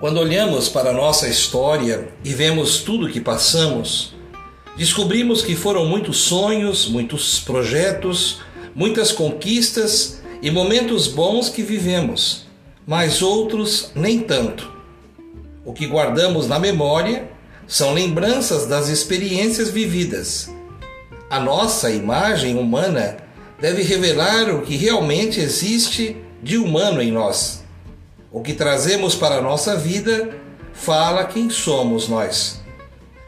Quando olhamos para a nossa história e vemos tudo o que passamos, descobrimos que foram muitos sonhos, muitos projetos, muitas conquistas e momentos bons que vivemos, mas outros nem tanto. O que guardamos na memória são lembranças das experiências vividas. A nossa imagem humana deve revelar o que realmente existe de humano em nós. O que trazemos para a nossa vida fala quem somos nós.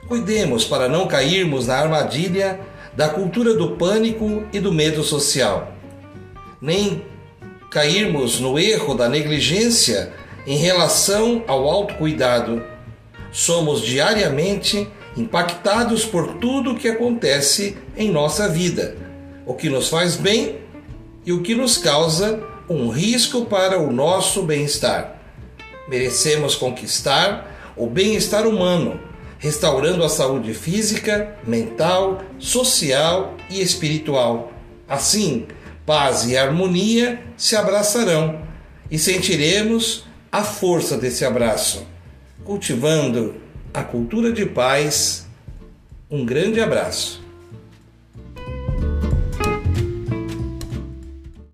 Cuidemos para não cairmos na armadilha da cultura do pânico e do medo social, nem cairmos no erro da negligência em relação ao autocuidado. Somos diariamente impactados por tudo o que acontece em nossa vida, o que nos faz bem e o que nos causa um risco para o nosso bem-estar. Merecemos conquistar o bem-estar humano, restaurando a saúde física, mental, social e espiritual. Assim, paz e harmonia se abraçarão e sentiremos a força desse abraço. Cultivando a cultura de paz, um grande abraço.